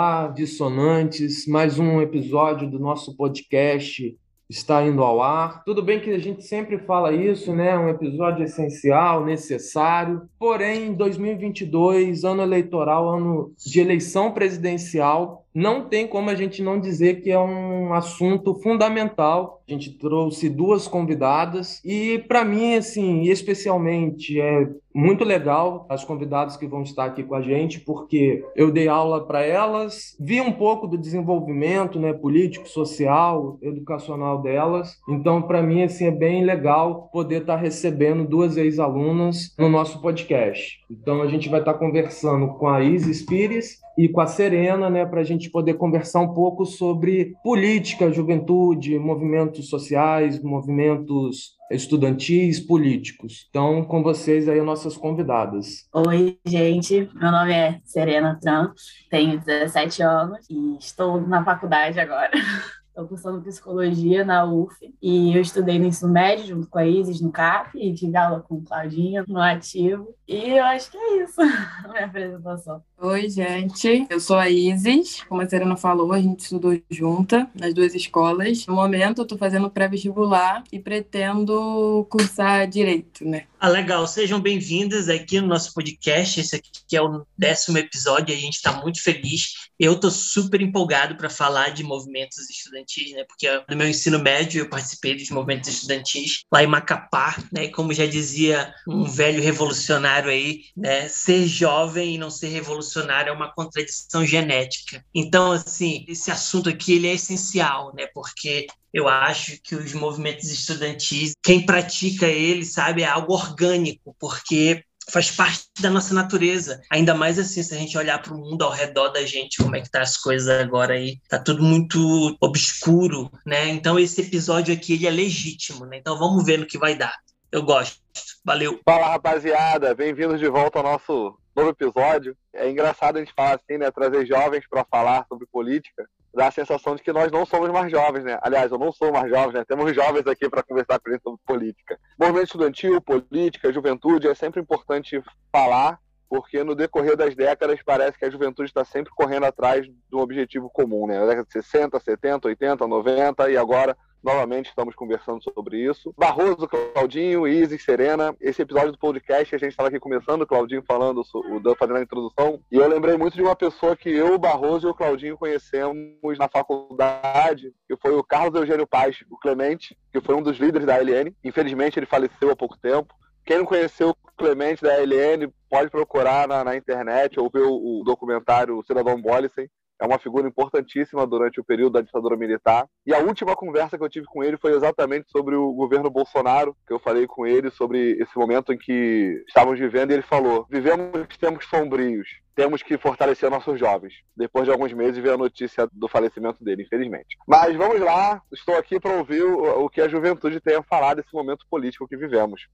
Olá, dissonantes, mais um episódio do nosso podcast está indo ao ar. Tudo bem que a gente sempre fala isso, né? Um episódio essencial, necessário. Porém, 2022, ano eleitoral, ano de eleição presidencial, não tem como a gente não dizer que é um assunto fundamental. A gente trouxe duas convidadas e para mim assim, especialmente é muito legal as convidadas que vão estar aqui com a gente, porque eu dei aula para elas, vi um pouco do desenvolvimento, né, político, social, educacional delas. Então, para mim assim é bem legal poder estar tá recebendo duas ex-alunas no nosso podcast. Então, a gente vai estar tá conversando com a Isis Pires e com a Serena, né, para a gente poder conversar um pouco sobre política, juventude, movimentos sociais, movimentos estudantis, políticos. Então, com vocês aí, nossas convidadas. Oi, gente. Meu nome é Serena Tran, tenho 17 anos e estou na faculdade agora. Estou cursando psicologia na UF e eu estudei no ensino médio junto com a Isis no CAP e tive aula com Claudinha no ativo. E eu acho que é isso a minha apresentação. Oi, gente. Eu sou a Isis. Como a Serena falou, a gente estudou junta nas duas escolas. No momento, eu estou fazendo pré-vestibular e pretendo cursar Direito, né? Ah, legal. Sejam bem-vindas aqui no nosso podcast. Esse aqui é o décimo episódio e a gente está muito feliz. Eu estou super empolgado para falar de movimentos estudantis, né? Porque no meu ensino médio eu participei dos movimentos estudantis lá em Macapá, né? E como já dizia um velho revolucionário aí, né? Ser jovem e não ser revolucionário é uma contradição genética. Então, assim, esse assunto aqui ele é essencial, né? Porque eu acho que os movimentos estudantis, quem pratica ele, sabe, é algo orgânico, porque faz parte da nossa natureza. Ainda mais assim, se a gente olhar para o mundo ao redor da gente, como é que tá as coisas agora aí, tá tudo muito obscuro, né? Então esse episódio aqui ele é legítimo, né? Então vamos ver no que vai dar. Eu gosto. Valeu. Fala, rapaziada. Bem-vindos de volta ao nosso novo episódio. É engraçado a gente falar assim, né? Trazer jovens para falar sobre política. Dá a sensação de que nós não somos mais jovens, né? Aliás, eu não sou mais jovem, né? Temos jovens aqui para conversar com eles sobre política. Movimento estudantil, política, juventude, é sempre importante falar, porque no decorrer das décadas parece que a juventude está sempre correndo atrás de um objetivo comum, né? Na década de 60, 70, 80, 90 e agora Novamente estamos conversando sobre isso. Barroso, Claudinho, Isis, Serena. Esse episódio do podcast, a gente estava aqui começando, o Claudinho falando, o Dan fazendo a introdução. E eu lembrei muito de uma pessoa que eu, o Barroso e o Claudinho conhecemos na faculdade, que foi o Carlos Eugênio Paz, o Clemente, que foi um dos líderes da LN. Infelizmente, ele faleceu há pouco tempo. Quem não conheceu o Clemente da LN, pode procurar na, na internet ou ver o, o documentário Cidadão Bollesen é uma figura importantíssima durante o período da ditadura militar. E a última conversa que eu tive com ele foi exatamente sobre o governo Bolsonaro, que eu falei com ele sobre esse momento em que estávamos vivendo, e ele falou: vivemos tempos sombrios, temos que fortalecer nossos jovens. Depois de alguns meses, veio a notícia do falecimento dele, infelizmente. Mas vamos lá, estou aqui para ouvir o, o que a juventude tem a falar desse momento político que vivemos.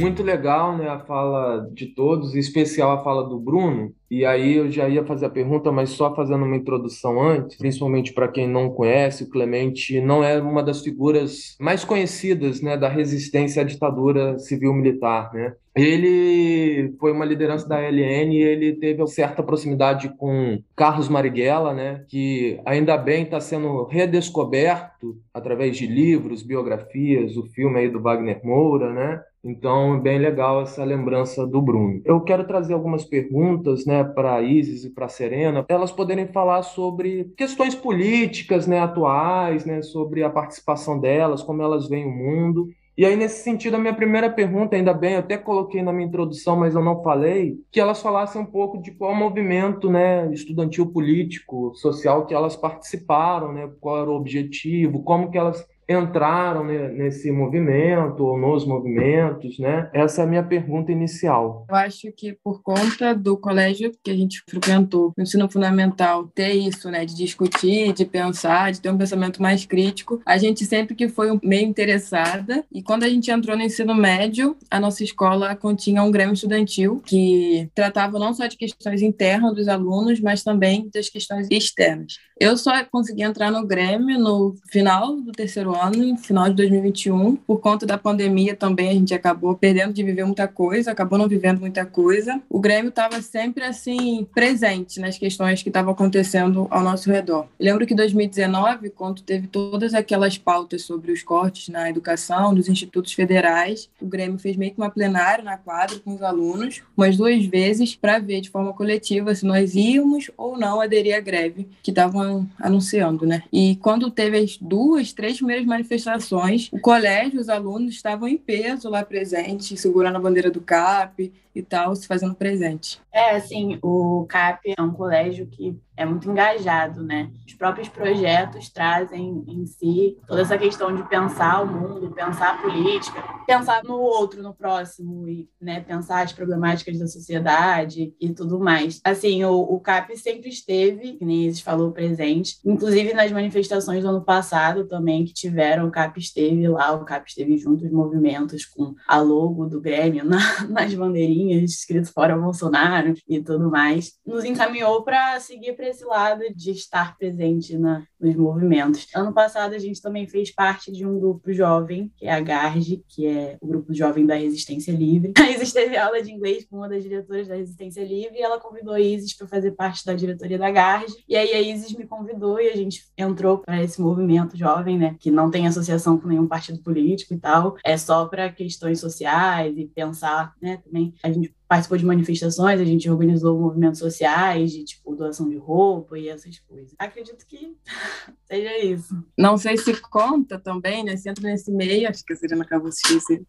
Muito legal, né, a fala de todos, em especial a fala do Bruno. E aí eu já ia fazer a pergunta, mas só fazendo uma introdução antes, principalmente para quem não conhece, o Clemente não é uma das figuras mais conhecidas, né, da resistência à ditadura civil-militar, né? Ele foi uma liderança da LN e ele teve certa proximidade com Carlos Marighella, né, que ainda bem está sendo redescoberto através de livros, biografias, o filme aí do Wagner Moura, né? Então, é bem legal essa lembrança do Bruno. Eu quero trazer algumas perguntas, né, para a Isis e para a Serena, elas poderem falar sobre questões políticas, né, atuais, né, sobre a participação delas, como elas veem o mundo. E aí, nesse sentido, a minha primeira pergunta, ainda bem, eu até coloquei na minha introdução, mas eu não falei, que elas falassem um pouco de qual movimento né, estudantil político, social que elas participaram, né, qual era o objetivo, como que elas entraram nesse movimento ou nos movimentos, né? Essa é a minha pergunta inicial. Eu acho que por conta do colégio que a gente frequentou, no ensino fundamental, ter isso, né, de discutir, de pensar, de ter um pensamento mais crítico, a gente sempre que foi meio interessada e quando a gente entrou no ensino médio, a nossa escola continha um grêmio estudantil que tratava não só de questões internas dos alunos, mas também das questões externas. Eu só consegui entrar no Grêmio no final do terceiro ano final de 2021. Por conta da pandemia também a gente acabou perdendo de viver muita coisa, acabou não vivendo muita coisa. O Grêmio estava sempre assim presente nas questões que estavam acontecendo ao nosso redor. Eu lembro que em 2019, quando teve todas aquelas pautas sobre os cortes na educação dos institutos federais, o Grêmio fez meio que uma plenária na quadra com os alunos, umas duas vezes, para ver de forma coletiva se nós íamos ou não aderir à greve que estavam anunciando, né? E quando teve as duas, três primeiras manifestações, o colégio, os alunos estavam em peso lá presentes, segurando a bandeira do CAP, e tal, se fazendo presente. É, assim, o CAP é um colégio que é muito engajado, né? Os próprios projetos trazem em si toda essa questão de pensar o mundo, pensar a política, pensar no outro, no próximo, e né, pensar as problemáticas da sociedade e tudo mais. Assim, o, o CAP sempre esteve, que nem Isis falou, presente, inclusive nas manifestações do ano passado também que tiveram, o CAP esteve lá, o CAP esteve junto aos movimentos com a logo do Grêmio na, nas bandeirinhas escrito fora Bolsonaro e tudo mais, nos encaminhou para seguir para esse lado de estar presente na, nos movimentos. Ano passado a gente também fez parte de um grupo jovem, que é a GARGE, que é o grupo jovem da Resistência Livre. A Isis teve aula de inglês com uma das diretoras da Resistência Livre e ela convidou a Isis para fazer parte da diretoria da GARGE. E aí a Isis me convidou e a gente entrou para esse movimento jovem, né, que não tem associação com nenhum partido político e tal, é só para questões sociais e pensar, né, também a gente participou de manifestações, a gente organizou movimentos sociais de tipo doação de roupa e essas coisas. Acredito que seja isso. Não sei se conta também, né? Se entra nesse meio, acho que a Serena acabou de esquecer.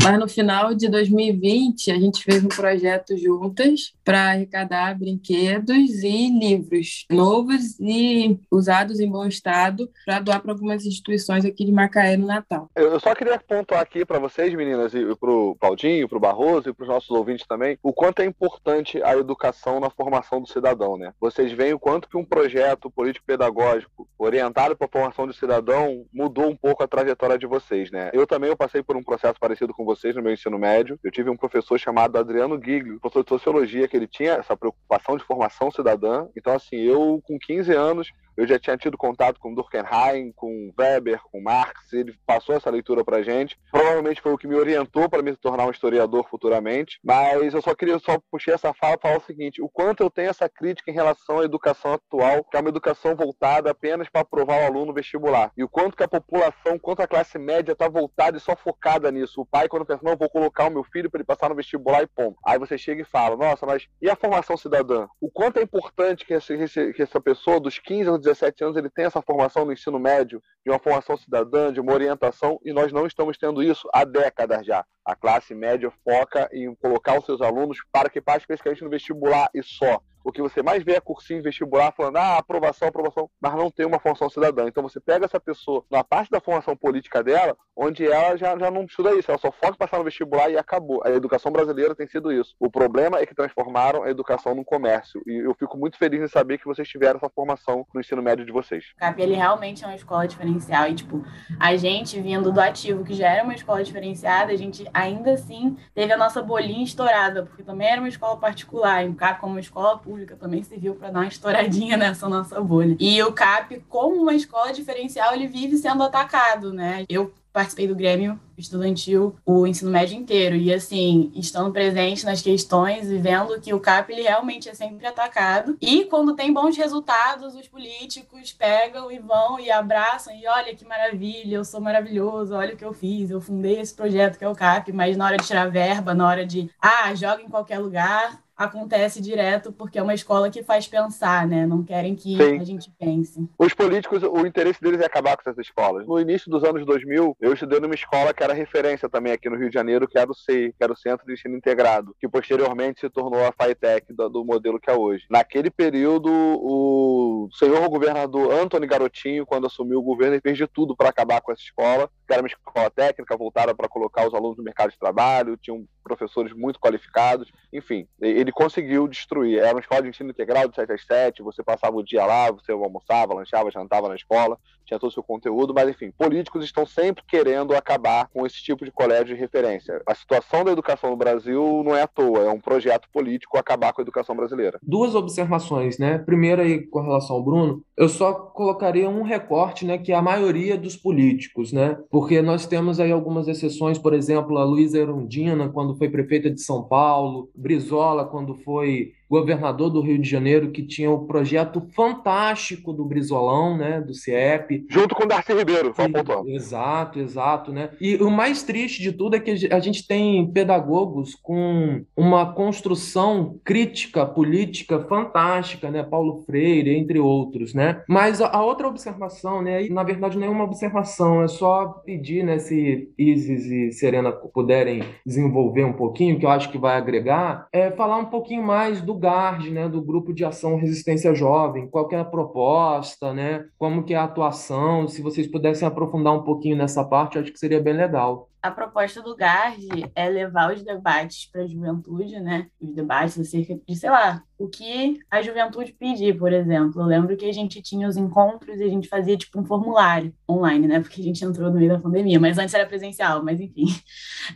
Mas no final de 2020, a gente fez um projeto juntas para arrecadar brinquedos e livros novos e usados em bom estado para doar para algumas instituições aqui de Macaé no Natal. Eu só queria pontuar aqui para vocês, meninas, e para o Claudinho, para o Barroso e para os nossos ouvintes também, o quanto é importante a educação na formação do cidadão, né? Vocês veem o quanto que um projeto político-pedagógico orientado para a formação do cidadão mudou um pouco a trajetória de vocês, né? Eu também eu passei por um processo parecido com com vocês no meu ensino médio. Eu tive um professor chamado Adriano Giglio, professor de sociologia, que ele tinha essa preocupação de formação cidadã. Então, assim, eu com 15 anos eu já tinha tido contato com Durkheim, com Weber, com Marx, ele passou essa leitura pra gente. Provavelmente foi o que me orientou para me tornar um historiador futuramente, mas eu só queria só puxar essa fala para falar o seguinte: o quanto eu tenho essa crítica em relação à educação atual, que é uma educação voltada apenas para aprovar o aluno vestibular, e o quanto que a população, quanto a classe média está voltada e só focada nisso. O pai, quando pensa, não, vou colocar o meu filho para ele passar no vestibular e ponto. Aí você chega e fala, nossa, mas e a formação cidadã? O quanto é importante que essa pessoa dos 15 aos 17 anos ele tem essa formação no ensino médio, de uma formação cidadã, de uma orientação, e nós não estamos tendo isso há décadas já. A classe média foca em colocar os seus alunos para que especificamente no vestibular e só o que você mais vê é cursinho vestibular falando, ah, aprovação, aprovação, mas não tem uma formação cidadã. Então você pega essa pessoa na parte da formação política dela, onde ela já, já não estuda isso, ela só foca em passar no vestibular e acabou. A educação brasileira tem sido isso. O problema é que transformaram a educação num comércio. E eu fico muito feliz em saber que vocês tiveram essa formação no ensino médio de vocês. CAP, realmente é uma escola diferencial. E, tipo, a gente vindo do ativo, que já era uma escola diferenciada, a gente ainda assim teve a nossa bolinha estourada, porque também era uma escola particular. E o CAP, como uma escola pública, pública também serviu para dar uma estouradinha nessa nossa bolha. E o CAP, como uma escola diferencial, ele vive sendo atacado, né? Eu participei do Grêmio estudantil o ensino médio inteiro e assim estando presente nas questões e vendo que o CAP ele realmente é sempre atacado e quando tem bons resultados os políticos pegam e vão e abraçam e olha que maravilha eu sou maravilhoso olha o que eu fiz eu fundei esse projeto que é o CAP mas na hora de tirar verba na hora de ah joga em qualquer lugar acontece direto porque é uma escola que faz pensar, né? Não querem que Sim. a gente pense. Os políticos, o interesse deles é acabar com essas escolas. No início dos anos 2000, eu estudei numa escola que era referência também aqui no Rio de Janeiro, que era o CEI, que era o Centro de Ensino Integrado, que posteriormente se tornou a FATEC do, do modelo que é hoje. Naquele período, o senhor governador Antônio Garotinho, quando assumiu o governo, ele fez de tudo para acabar com essa escola, que era uma escola técnica voltada para colocar os alunos no mercado de trabalho, tinha um professores muito qualificados, enfim, ele conseguiu destruir. Era uma escola de ensino integral de 7 às 7, você passava o dia lá, você almoçava, lanchava, jantava na escola, tinha todo o seu conteúdo, mas enfim, políticos estão sempre querendo acabar com esse tipo de colégio de referência. A situação da educação no Brasil não é à toa, é um projeto político acabar com a educação brasileira. Duas observações, né? Primeiro aí com relação ao Bruno, eu só colocaria um recorte, né, que é a maioria dos políticos, né? Porque nós temos aí algumas exceções, por exemplo, a Luísa Erundina, quando foi prefeita de São Paulo, Brizola, quando foi governador do Rio de Janeiro, que tinha o projeto fantástico do Brizolão, né, do CIEP. Junto com o Darcy Ribeiro, só pontuando. Exato, exato, né? E o mais triste de tudo é que a gente tem pedagogos com uma construção crítica política fantástica, né, Paulo Freire, entre outros, né? Mas a outra observação, né, na verdade não é uma observação, é só pedir, né, se Isis e Serena puderem desenvolver um pouquinho, que eu acho que vai agregar, é falar um pouquinho mais do GARD, né, do Grupo de Ação Resistência Jovem, qual é a proposta, né, como que é a atuação, se vocês pudessem aprofundar um pouquinho nessa parte, acho que seria bem legal a proposta do GARD é levar os debates para a juventude, né? Os debates acerca de, sei lá, o que a juventude pedir, por exemplo. Eu lembro que a gente tinha os encontros e a gente fazia tipo um formulário online, né? Porque a gente entrou no meio da pandemia, mas antes era presencial, mas enfim.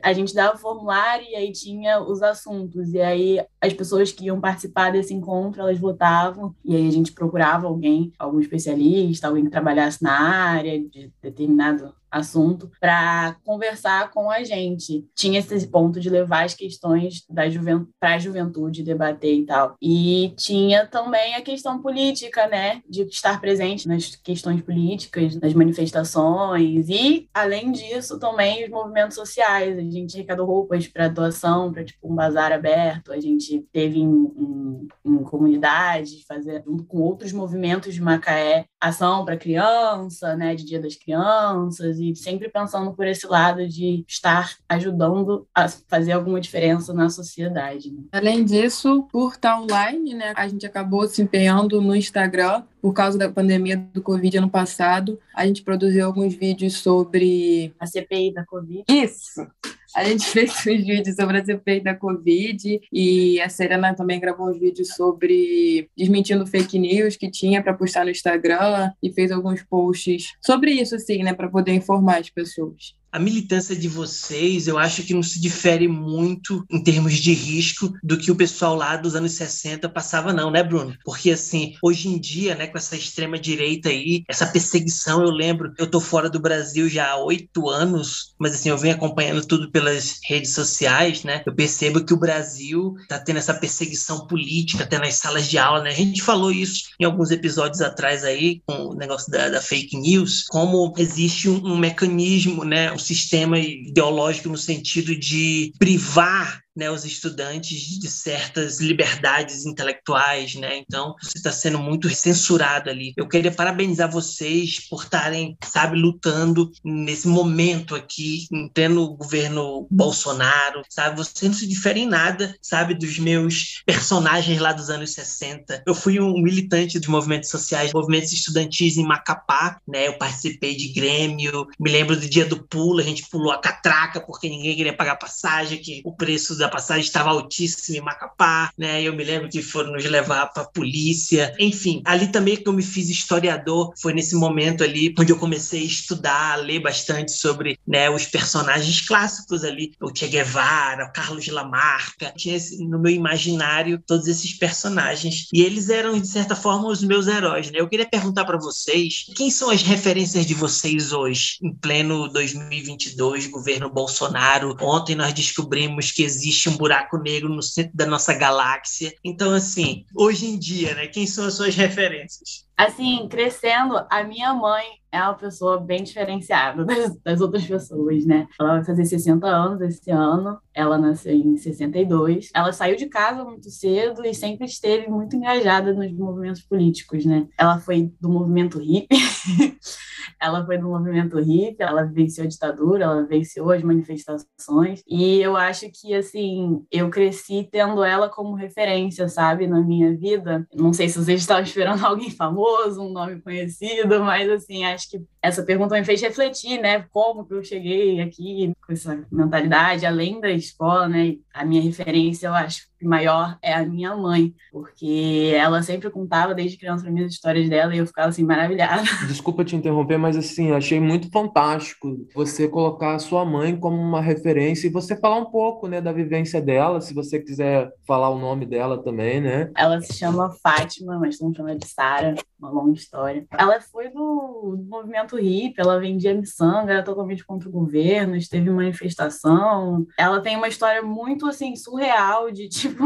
A gente dava o formulário e aí tinha os assuntos. E aí as pessoas que iam participar desse encontro, elas votavam, e aí a gente procurava alguém, algum especialista, alguém que trabalhasse na área de determinado assunto para conversar com a gente. Tinha esse ponto de levar as questões da juventude para a juventude debater e tal. E tinha também a questão política, né, de estar presente nas questões políticas, nas manifestações e além disso também os movimentos sociais. A gente arrecadou roupas para doação, para tipo um bazar aberto. A gente teve em, em, em comunidades, fazer com outros movimentos de Macaé ação para criança, né, de Dia das Crianças e sempre pensando por esse lado de estar ajudando a fazer alguma diferença na sociedade. Né? Além disso, por estar online, né, a gente acabou se empenhando no Instagram por causa da pandemia do Covid ano passado. A gente produziu alguns vídeos sobre a CPI da Covid. Isso. A gente fez uns vídeos sobre a CPI da Covid e a Serena também gravou uns vídeos sobre desmentindo fake news que tinha para postar no Instagram e fez alguns posts sobre isso, assim, né, para poder informar as pessoas a militância de vocês, eu acho que não se difere muito em termos de risco do que o pessoal lá dos anos 60 passava, não, né, Bruno? Porque, assim, hoje em dia, né, com essa extrema-direita aí, essa perseguição, eu lembro, eu tô fora do Brasil já há oito anos, mas, assim, eu venho acompanhando tudo pelas redes sociais, né? Eu percebo que o Brasil tá tendo essa perseguição política até nas salas de aula, né? A gente falou isso em alguns episódios atrás aí, com o negócio da, da fake news, como existe um, um mecanismo, né? Sistema ideológico no sentido de privar né, os estudantes de certas liberdades intelectuais, né? Então, isso está sendo muito censurado ali. Eu queria parabenizar vocês por estarem, sabe, lutando nesse momento aqui, em pleno governo Bolsonaro, sabe? Você não se difere em nada, sabe, dos meus personagens lá dos anos 60. Eu fui um militante dos movimentos sociais, movimentos estudantis em Macapá, né? Eu participei de Grêmio, me lembro do dia do pulo, a gente pulou a catraca porque ninguém queria pagar passagem, que o preço da a passagem estava altíssima em Macapá, né? Eu me lembro que foram nos levar para a polícia. Enfim, ali também que eu me fiz historiador, foi nesse momento ali onde eu comecei a estudar, a ler bastante sobre né, os personagens clássicos ali, o Che Guevara, o Carlos Lamarca. Tinha no meu imaginário todos esses personagens e eles eram de certa forma os meus heróis, né? Eu queria perguntar para vocês, quem são as referências de vocês hoje, em pleno 2022, governo Bolsonaro? Ontem nós descobrimos que existe existe um buraco negro no centro da nossa galáxia. Então, assim, hoje em dia, né, quem são as suas referências? Assim, crescendo, a minha mãe é uma pessoa bem diferenciada das, das, outras pessoas, né? Ela vai fazer 60 anos esse ano, ela nasceu em 62. Ela saiu de casa muito cedo e sempre esteve muito engajada nos movimentos políticos, né? Ela foi do movimento hippie. ela foi do movimento hippie, ela venceu a ditadura, ela venceu as manifestações, e eu acho que, assim, eu cresci tendo ela como referência, sabe, na minha vida. Não sei se vocês estavam esperando alguém famoso, um nome conhecido, mas, assim, acho que essa pergunta me fez refletir, né? Como que eu cheguei aqui com essa mentalidade, além da escola, né? A minha referência, eu acho, maior é a minha mãe, porque ela sempre contava desde criança as minhas histórias dela e eu ficava assim maravilhada. Desculpa te interromper, mas assim, achei muito fantástico você colocar a sua mãe como uma referência e você falar um pouco, né, da vivência dela, se você quiser falar o nome dela também, né? Ela se chama Fátima, mas estamos chamando de Sara, uma longa história. Ela foi do, do movimento hippie, ela vendia miçanga, era totalmente contra o governo, teve manifestação. Ela tem uma história muito assim surreal de tipo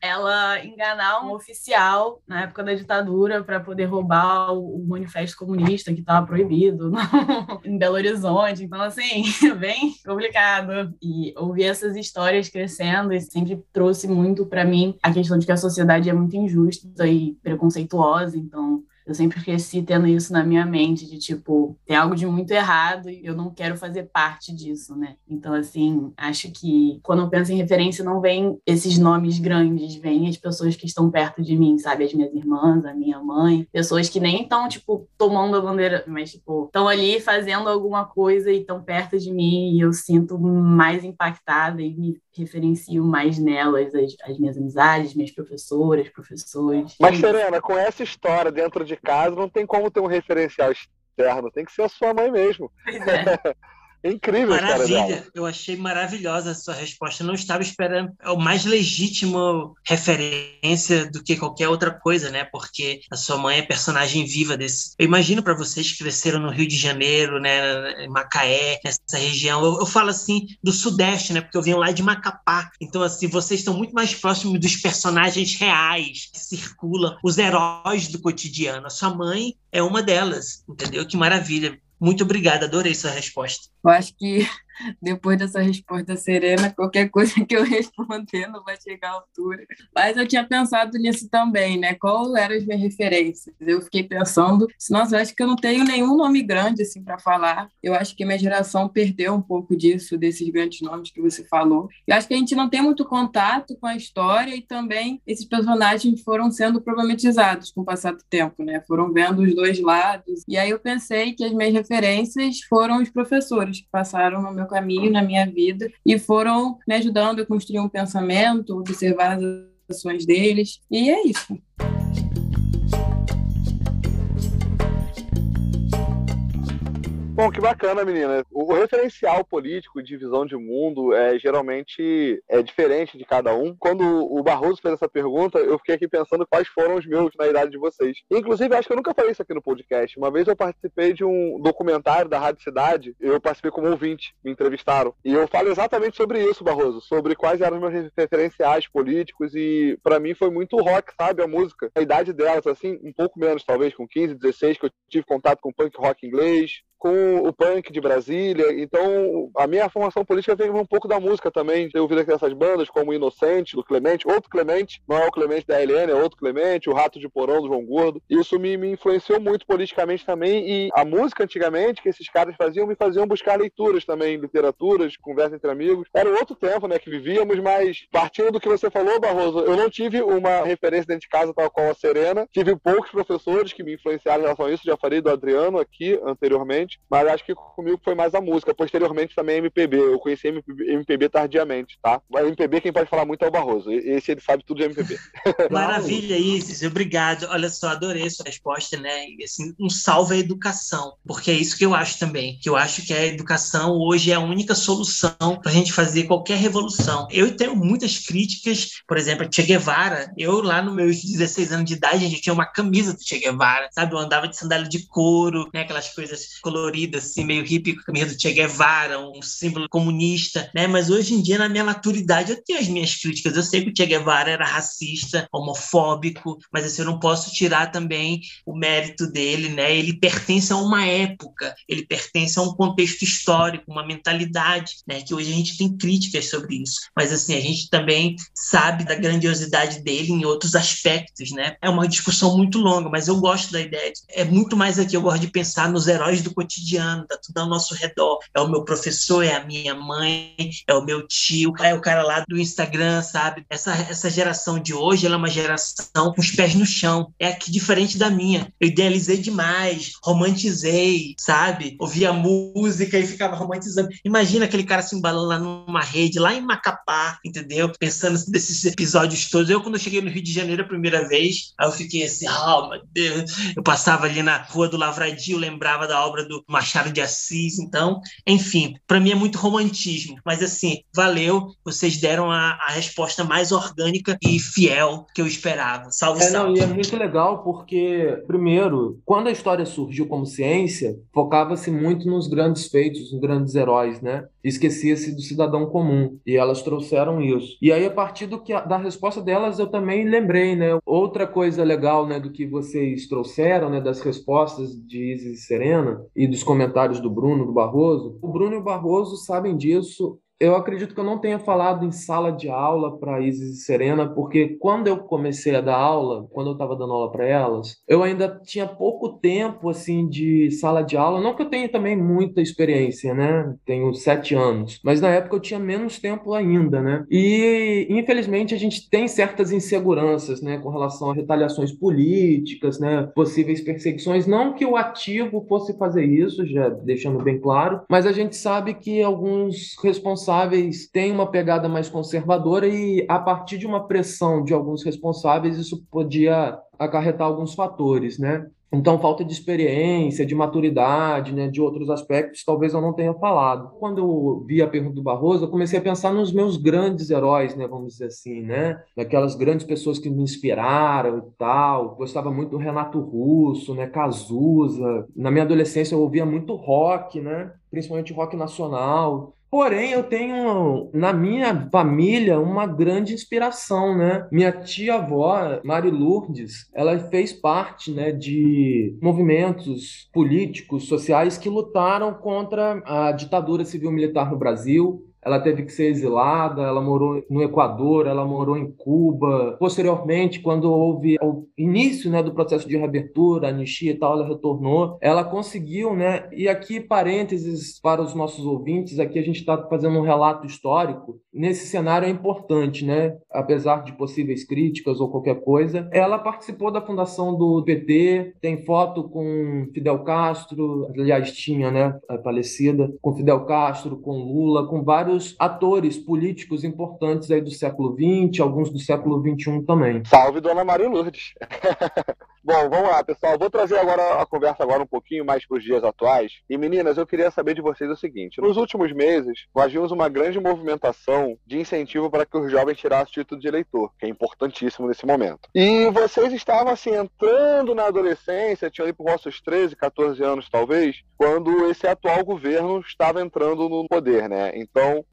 ela enganar um oficial na época da ditadura para poder roubar o, manifesto comunista que estava proibido em Belo Horizonte. Então, assim, bem complicado. E ouvir essas histórias crescendo sempre trouxe muito para mim a questão de que a sociedade é muito injusta e preconceituosa. Então, eu sempre cresci tendo isso na minha mente, de tipo, tem algo de muito errado e eu não quero fazer parte disso, né? Então, assim, acho que quando eu penso em referência, não vem esses nomes grandes, vem as pessoas que estão perto de mim, sabe? As minhas irmãs, a minha mãe, pessoas que nem estão, tipo, tomando a bandeira, mas, tipo, estão ali fazendo alguma coisa e estão perto de mim e eu sinto mais impactada e me referencio mais nelas as, as minhas amizades, minhas professoras, professores. Mas, Serena, com essa história dentro de casa, não tem como ter um referencial externo, tem que ser a sua mãe mesmo. Pois é. É incrível, Maravilha, eu achei maravilhosa a sua resposta. Eu não estava esperando é o mais legítimo referência do que qualquer outra coisa, né? Porque a sua mãe é personagem viva desse. Eu imagino para vocês que cresceram no Rio de Janeiro, né, em Macaé, nessa região. Eu, eu, falo assim do Sudeste, né? Porque eu venho lá de Macapá. Então assim, vocês estão muito mais próximos dos personagens reais que circulam, os heróis do cotidiano. A sua mãe é uma delas, entendeu? Que maravilha. Muito obrigada, adorei sua resposta. Eu acho que depois dessa resposta serena, qualquer coisa que eu responder não vai chegar à altura. Mas eu tinha pensado nisso também, né? Qual eram as minhas referências? Eu fiquei pensando, nossa, eu acho que eu não tenho nenhum nome grande assim para falar. Eu acho que minha geração perdeu um pouco disso, desses grandes nomes que você falou. Eu acho que a gente não tem muito contato com a história e também esses personagens foram sendo problematizados com o passar do tempo, né? Foram vendo os dois lados. E aí eu pensei que as minhas referências foram os professores que passaram no meu caminho, na minha vida, e foram me ajudando a construir um pensamento, observar as ações deles, e é isso. Bom, que bacana, menina. O referencial político de visão de mundo é geralmente é diferente de cada um. Quando o Barroso fez essa pergunta, eu fiquei aqui pensando quais foram os meus na idade de vocês. Inclusive, acho que eu nunca falei isso aqui no podcast. Uma vez eu participei de um documentário da Rádio Cidade, eu participei como ouvinte, me entrevistaram. E eu falo exatamente sobre isso, Barroso, sobre quais eram os meus referenciais políticos e para mim foi muito rock, sabe, a música. A idade delas, assim, um pouco menos talvez, com 15, 16, que eu tive contato com punk rock inglês, com o punk de Brasília. Então, a minha formação política vem um pouco da música também. Tenho ouvido essas bandas como Inocente, do Clemente, outro Clemente, não é o Clemente da Helena, é outro Clemente, o Rato de Porão, do João Gordo. Isso me, me influenciou muito politicamente também. E a música, antigamente, que esses caras faziam, me faziam buscar leituras também, literaturas, conversa entre amigos. Era outro tempo, né, que vivíamos, mas partindo do que você falou, Barroso, eu não tive uma referência dentro de casa tal qual a Serena. Tive poucos professores que me influenciaram em relação a isso. Já falei do Adriano aqui anteriormente mas acho que comigo foi mais a música. Posteriormente também MPB. Eu conheci MPB, MPB tardiamente, tá? A MPB quem pode falar muito é o Barroso. Esse ele sabe tudo de MPB. Maravilha, Isis. Obrigado. Olha só, adorei sua resposta, né? Assim, um salve à educação, porque é isso que eu acho também. Que eu acho que a educação hoje é a única solução para a gente fazer qualquer revolução. Eu tenho muitas críticas, por exemplo, Che Guevara. Eu lá nos meus 16 anos de idade, a gente tinha uma camisa do Che Guevara, sabe? Eu andava de sandália de couro, né? Aquelas coisas coloridas colorida, assim, meio hippie, com a camisa do Che Guevara, um símbolo comunista, né? Mas hoje em dia, na minha maturidade, eu tenho as minhas críticas. Eu sei que o Che Guevara era racista, homofóbico, mas assim, eu não posso tirar também o mérito dele, né? Ele pertence a uma época, ele pertence a um contexto histórico, uma mentalidade, né? Que hoje a gente tem críticas sobre isso. Mas assim, a gente também sabe da grandiosidade dele em outros aspectos, né? É uma discussão muito longa, mas eu gosto da ideia. É muito mais aqui, eu gosto de pensar nos heróis do cotidiano tá tudo ao nosso redor. É o meu professor, é a minha mãe, é o meu tio, é o cara lá do Instagram, sabe? Essa, essa geração de hoje, ela é uma geração com os pés no chão. É aqui diferente da minha. Eu idealizei demais, romantizei, sabe? Ouvia música e ficava romantizando. Imagina aquele cara se embalando lá numa rede, lá em Macapá, entendeu? Pensando desses episódios todos. Eu, quando eu cheguei no Rio de Janeiro a primeira vez, aí eu fiquei assim, oh, meu Deus. Eu passava ali na Rua do Lavradio, lembrava da obra do Machado de Assis. Então, enfim, para mim é muito romantismo. Mas assim, valeu. Vocês deram a, a resposta mais orgânica e fiel que eu esperava. Salve, é, salve. Não, e é muito legal porque, primeiro, quando a história surgiu como ciência, focava-se muito nos grandes feitos, nos grandes heróis, né? Esquecia-se do cidadão comum. E elas trouxeram isso. E aí, a partir do que, da resposta delas, eu também lembrei, né? Outra coisa legal, né, do que vocês trouxeram, né, das respostas de Isis e Serena e dos comentários do Bruno, do Barroso. O Bruno e o Barroso sabem disso eu acredito que eu não tenha falado em sala de aula para Isis e Serena, porque quando eu comecei a dar aula, quando eu estava dando aula para elas, eu ainda tinha pouco tempo assim de sala de aula. Não que eu tenha também muita experiência, né? Tenho sete anos, mas na época eu tinha menos tempo ainda, né? E infelizmente a gente tem certas inseguranças, né, com relação a retaliações políticas, né, possíveis perseguições. Não que o ativo fosse fazer isso, já deixando bem claro, mas a gente sabe que alguns responsáveis responsáveis têm uma pegada mais conservadora e, a partir de uma pressão de alguns responsáveis, isso podia acarretar alguns fatores, né? Então, falta de experiência, de maturidade, né, de outros aspectos, talvez eu não tenha falado. Quando eu vi a pergunta do Barroso, eu comecei a pensar nos meus grandes heróis, né, vamos dizer assim, né, daquelas grandes pessoas que me inspiraram e tal. Gostava muito do Renato Russo, né, Cazuza. Na minha adolescência eu ouvia muito rock, né, principalmente rock nacional. Porém, eu tenho na minha família uma grande inspiração, né? Minha tia-avó, Mari Lourdes, ela fez parte, né, de movimentos políticos, sociais que lutaram contra a ditadura civil-militar no Brasil, ela teve que ser exilada, ela morou no Equador, ela morou em Cuba. Posteriormente, quando houve o início né, do processo de reabertura, anistia e tal, ela retornou. Ela conseguiu, né? E aqui, parênteses para os nossos ouvintes, aqui a gente está fazendo um relato histórico. Nesse cenário é importante, né? Apesar de possíveis críticas ou qualquer coisa, ela participou da fundação do PT, tem foto com Fidel Castro, aliás, tinha, né? Falecida, com Fidel Castro, com Lula, com vários vários atores políticos importantes aí do século XX, alguns do século XXI também. Salve, Dona Maria Lourdes! Bom, vamos lá, pessoal. Vou trazer agora a conversa agora um pouquinho mais para os dias atuais. E meninas, eu queria saber de vocês o seguinte: nos últimos meses, nós vimos uma grande movimentação de incentivo para que os jovens tirassem o título de eleitor, que é importantíssimo nesse momento. E vocês estavam assim entrando na adolescência, tinham ali por vossos 13, 14 anos talvez, quando esse atual governo estava entrando no poder, né?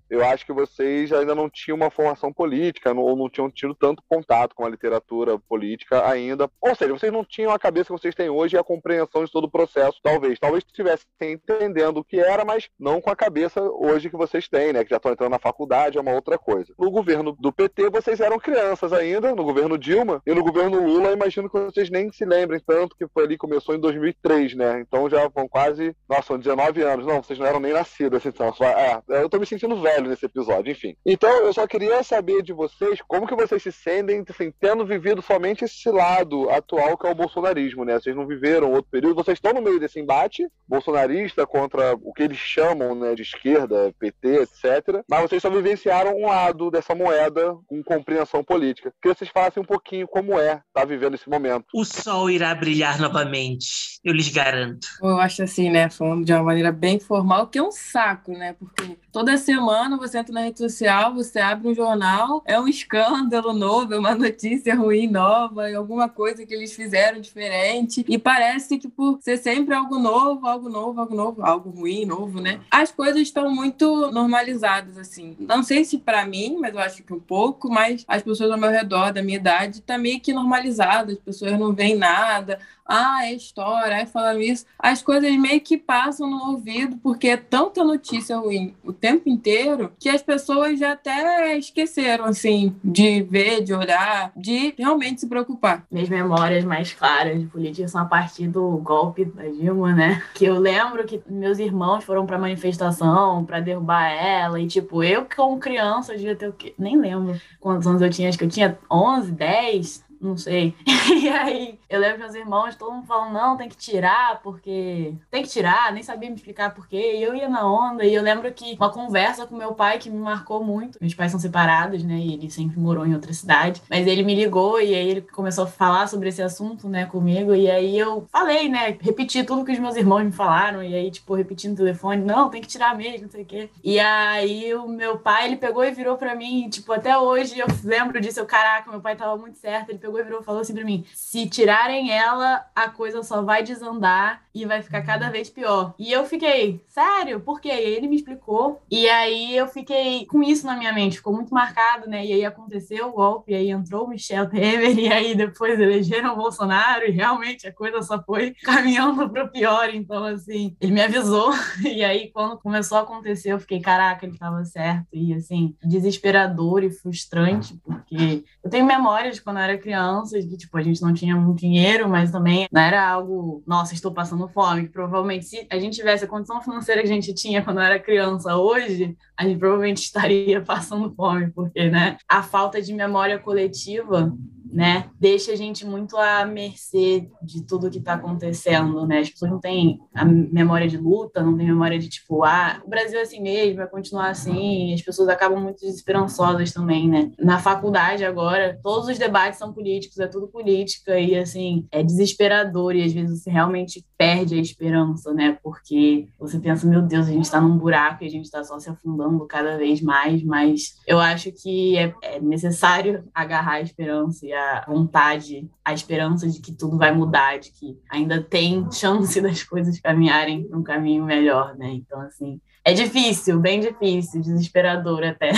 Eu acho que vocês ainda não tinham uma formação política, ou não tinham tido tanto contato com a literatura política ainda. Ou seja, vocês não tinham a cabeça que vocês têm hoje e a compreensão de todo o processo, talvez. Talvez estivessem entendendo o que era, mas não com a cabeça hoje que vocês têm, né? Que já estão entrando na faculdade, é uma outra coisa. No governo do PT, vocês eram crianças ainda, no governo Dilma, e no governo Lula, imagino que vocês nem se lembrem tanto, que foi ali, começou em 2003, né? Então já vão quase, nossa, são 19 anos. Não, vocês não eram nem nascidos, assim, então. É, eu tô me sentindo velho nesse episódio, enfim. Então, eu só queria saber de vocês como que vocês se sentem assim, tendo vivido somente esse lado atual que é o bolsonarismo, né? Vocês não viveram outro período, vocês estão no meio desse embate bolsonarista contra o que eles chamam né, de esquerda, PT, etc. Mas vocês só vivenciaram um lado dessa moeda com compreensão política. Queria que vocês falassem um pouquinho como é estar tá vivendo esse momento. O sol irá brilhar novamente, eu lhes garanto. Eu acho assim, né? Falando de uma maneira bem formal, que é um saco, né? Porque toda semana você entra na rede social, você abre um jornal, é um escândalo novo, é uma notícia ruim nova, é alguma coisa que eles fizeram diferente. E parece por ser sempre algo novo, algo novo, algo novo, algo ruim, novo, né? As coisas estão muito normalizadas, assim. Não sei se para mim, mas eu acho que um pouco, mas as pessoas ao meu redor, da minha idade, tá meio que normalizado, as pessoas não veem nada ah, é história, é falando isso, as coisas meio que passam no ouvido, porque é tanta notícia ruim o tempo inteiro que as pessoas já até esqueceram, assim, de ver, de olhar, de realmente se preocupar. Minhas memórias mais claras de política são a partir do golpe da Dilma, né? Que eu lembro que meus irmãos foram pra manifestação para derrubar ela. E, tipo, eu, como criança, eu devia ter o quê? Nem lembro quantos anos eu tinha. Acho que eu tinha 11, 10 não sei. E aí, eu lembro meus irmãos, todo mundo falando, não, tem que tirar, porque tem que tirar, nem sabia me explicar por quê. E eu ia na onda, e eu lembro que uma conversa com meu pai que me marcou muito. Meus pais são separados, né? E ele sempre morou em outra cidade. Mas ele me ligou e aí ele começou a falar sobre esse assunto, né, comigo. E aí eu falei, né? Repeti tudo que os meus irmãos me falaram. E aí, tipo, repetindo no telefone, não, tem que tirar mesmo, não sei o quê. E aí o meu pai, ele pegou e virou pra mim, tipo, até hoje eu lembro disso. Eu, caraca, meu pai tava muito certo. Ele pegou pegou e virou, falou assim pra mim: se tirarem ela, a coisa só vai desandar e vai ficar cada uhum. vez pior. E eu fiquei, sério? Por quê? E aí ele me explicou. E aí eu fiquei com isso na minha mente, ficou muito marcado, né? E aí aconteceu o golpe, e aí entrou o Michel Temer, e aí depois elegeram o Bolsonaro, e realmente a coisa só foi caminhando pro pior. Então, assim, ele me avisou. E aí, quando começou a acontecer, eu fiquei, caraca, ele tava certo. E assim, desesperador e frustrante, porque eu tenho memórias de quando eu era criança crianças, que, tipo, a gente não tinha muito dinheiro, mas também não era algo, nossa, estou passando fome. Que provavelmente, se a gente tivesse a condição financeira que a gente tinha quando era criança hoje, a gente provavelmente estaria passando fome, porque, né, a falta de memória coletiva né? Deixa a gente muito à mercê de tudo que está acontecendo, né? As pessoas não têm a memória de luta, não têm memória de tipo, ah, o Brasil é assim mesmo, vai continuar assim. As pessoas acabam muito desesperançosas também, né? Na faculdade agora, todos os debates são políticos, é tudo política e assim, é desesperador e às vezes você realmente perde a esperança, né? Porque você pensa, meu Deus, a gente está num buraco e a gente está só se afundando cada vez mais, mas eu acho que é, é necessário agarrar a esperança e a vontade, a esperança de que tudo vai mudar, de que ainda tem chance das coisas caminharem para um caminho melhor, né? Então, assim, é difícil, bem difícil, desesperador até.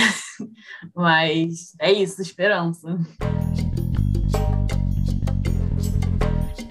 Mas é isso, esperança.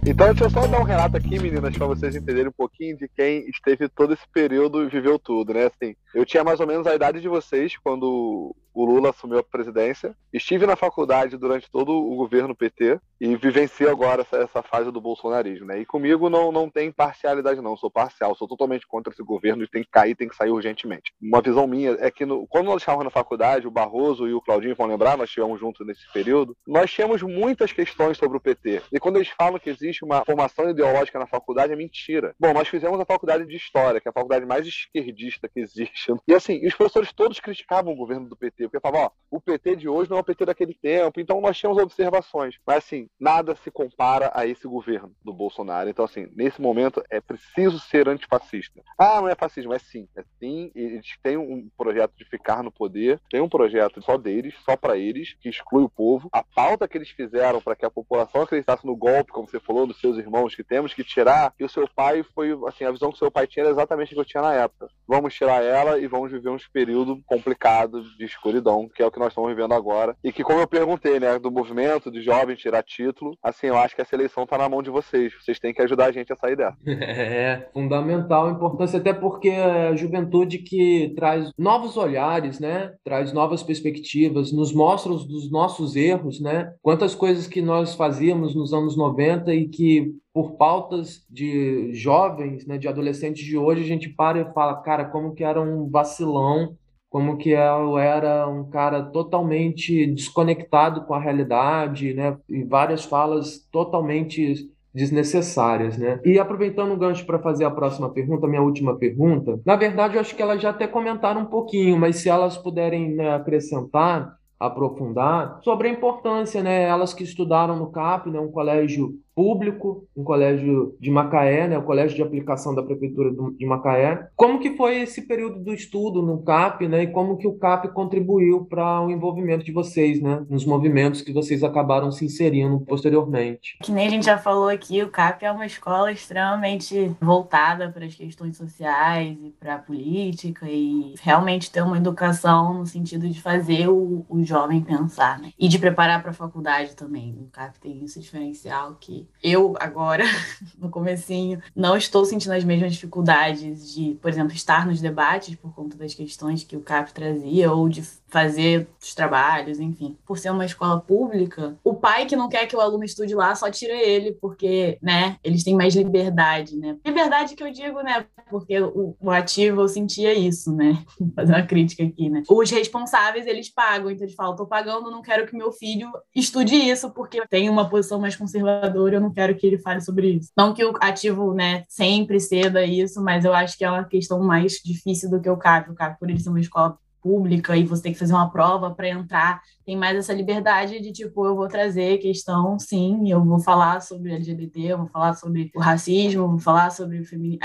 Então, deixa eu só dar um relato aqui, meninas, para vocês entenderem um pouquinho de quem esteve todo esse período e viveu tudo, né? Assim, eu tinha mais ou menos a idade de vocês quando o Lula assumiu a presidência. Estive na faculdade durante todo o governo PT e vivencio agora essa, essa, fase do bolsonarismo, né? E comigo não, não tem parcialidade não, sou parcial, sou totalmente contra esse governo e tem que cair, tem que sair urgentemente. Uma visão minha é que no, quando nós estávamos na faculdade, o Barroso e o Claudinho vão lembrar, nós estivemos juntos nesse período, nós tínhamos muitas questões sobre o PT. E quando eles falam que existe uma formação ideológica na faculdade, é mentira. Bom, nós fizemos a faculdade de História, que é a faculdade mais esquerdista que existe. E assim, os professores todos criticavam o governo do PT, porque falavam, ó, o PT de hoje não é o PT daquele tempo, então nós tínhamos observações. Mas assim, nada se compara a esse governo do Bolsonaro. Então, assim, nesse momento é preciso ser antifascista. Ah, não é fascismo, é sim. É sim, eles têm um projeto de ficar no poder, tem um projeto só deles, só para eles, que exclui o povo. A pauta que eles fizeram para que a população acreditasse no golpe, como você falou, dos seus irmãos, que temos que tirar, e o seu pai foi, assim, a visão que o seu pai tinha era exatamente a que eu tinha na época. Vamos tirar ela e vamos viver um período complicado de escuridão que é o que nós estamos vivendo agora. E que, como eu perguntei, né, do movimento de jovens tirar título, assim, eu acho que essa eleição está na mão de vocês. Vocês têm que ajudar a gente a sair dela. É, fundamental importância, até porque é a juventude que traz novos olhares, né, traz novas perspectivas, nos mostra os nossos erros, né, quantas coisas que nós fazíamos nos anos 90 e que por pautas de jovens, né, de adolescentes de hoje, a gente para e fala, cara, como que era um vacilão como que eu era um cara totalmente desconectado com a realidade, né? E várias falas totalmente desnecessárias, né? E aproveitando o gancho para fazer a próxima pergunta, minha última pergunta, na verdade eu acho que elas já até comentaram um pouquinho, mas se elas puderem né, acrescentar, aprofundar sobre a importância, né? Elas que estudaram no CAP, né, um colégio público, um colégio de Macaé, né, o colégio de aplicação da prefeitura de Macaé. Como que foi esse período do estudo no CAP, né, e como que o CAP contribuiu para o envolvimento de vocês, né, nos movimentos que vocês acabaram se inserindo posteriormente? Que nem a gente já falou aqui, o CAP é uma escola extremamente voltada para as questões sociais e para a política e realmente ter uma educação no sentido de fazer o, o jovem pensar, né, e de preparar para a faculdade também. O CAP tem esse diferencial que eu agora, no comecinho, não estou sentindo as mesmas dificuldades de, por exemplo, estar nos debates por conta das questões que o CAP trazia ou de fazer os trabalhos, enfim. Por ser uma escola pública, o pai que não quer que o aluno estude lá só tira ele, porque, né, eles têm mais liberdade, né? Liberdade que eu digo, né, porque o, o ativo eu sentia isso, né? Fazer uma crítica aqui, né? Os responsáveis, eles pagam, então eles falam, tô pagando, não quero que meu filho estude isso, porque tem uma posição mais conservadora, eu não quero que ele fale sobre isso. Não que o ativo, né, sempre ceda isso, mas eu acho que é uma questão mais difícil do que o CAP. O CAP, por ele ser uma escola pública e você tem que fazer uma prova para entrar, tem mais essa liberdade de tipo, eu vou trazer questão, sim, eu vou falar sobre LGBT, eu vou falar sobre o racismo, vou falar sobre o feminismo.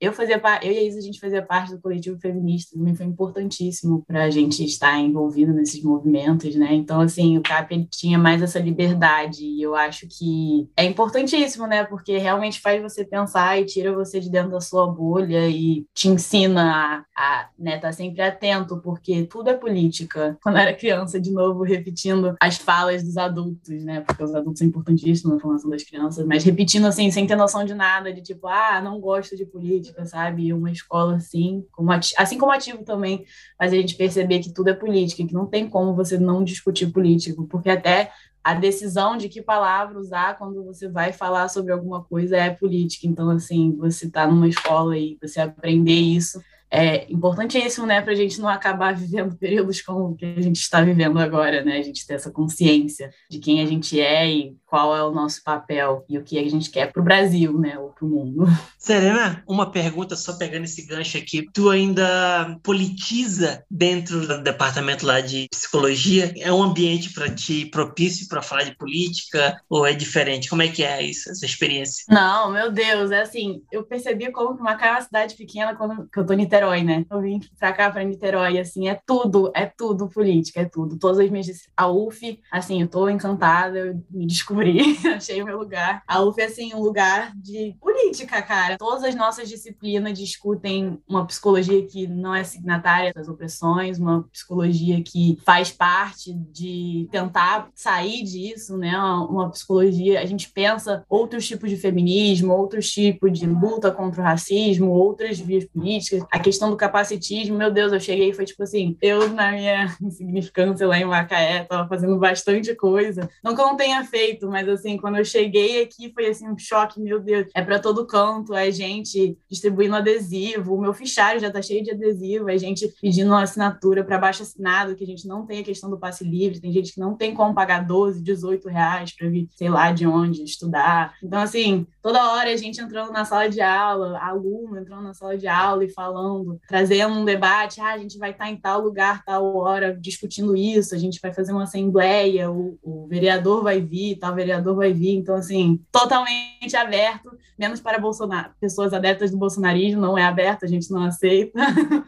Eu fazia eu e a Isa, a gente fazia parte do coletivo feminista, também foi importantíssimo para a gente estar envolvido nesses movimentos, né? Então, assim, o CAP tinha mais essa liberdade e eu acho que é importantíssimo, né? Porque realmente faz você pensar e tira você de dentro da sua bolha e te ensina a, a né, tá sempre atento, porque tudo é política. Quando era criança, de novo, repetindo as falas dos adultos, né? Porque os adultos são importantíssimos na formação das crianças, mas repetindo assim, sem ter noção de nada, de tipo, ah, não gosto de política, sabe? E uma escola assim, como assim como ativo também, mas a gente perceber que tudo é política, que não tem como você não discutir político, porque até a decisão de que palavra usar quando você vai falar sobre alguma coisa é política. Então, assim, você está numa escola e você aprender isso é importantíssimo, né, para a gente não acabar vivendo períodos como o que a gente está vivendo agora, né, a gente ter essa consciência de quem a gente é e qual é o nosso papel e o que a gente quer para o Brasil, né, ou para o mundo. Serena, uma pergunta só pegando esse gancho aqui, tu ainda politiza dentro do departamento lá de psicologia? É um ambiente para ti propício para falar de política ou é diferente? Como é que é isso, essa experiência? Não, meu Deus, é assim, eu percebi como que é uma cidade pequena quando eu tô em Niterói, né? Eu vim para cá para Niterói, assim, é tudo, é tudo política, é tudo. Todas as minhas a UF, assim, eu tô encantada, eu me descobri, achei o meu lugar. A UF é, assim, um lugar de política, cara. Todas as nossas disciplinas discutem uma psicologia que não é signatária das opressões, uma psicologia que faz parte de tentar sair disso, né? Uma psicologia, a gente pensa outros tipos de feminismo, outros tipos de luta contra o racismo, outras vias políticas. A questão do capacitismo, meu Deus, eu cheguei e foi tipo assim, eu na minha insignificância lá em Macaé, tava fazendo bastante coisa. Não que eu não tenha feito, mas assim, quando eu cheguei aqui foi assim um choque, meu Deus, é para todo canto, é gente distribuindo adesivo, o meu fichário já tá cheio de adesivo, é gente pedindo uma assinatura para baixo assinado, que a gente não tem a questão do passe livre, tem gente que não tem como pagar 12, 18 reais para vir, sei lá de onde estudar. Então, assim, toda hora a gente entrando na sala de aula, aluno entrando na sala de aula e falando, trazendo um debate, ah, a gente vai estar em tal lugar, tal hora, discutindo isso, a gente vai fazer uma assembleia, o, o vereador vai vir, tal vereador vai vir. Então, assim, totalmente aberto, menos para Bolsonaro. Pessoas adeptas do bolsonarismo não é aberto, a gente não aceita.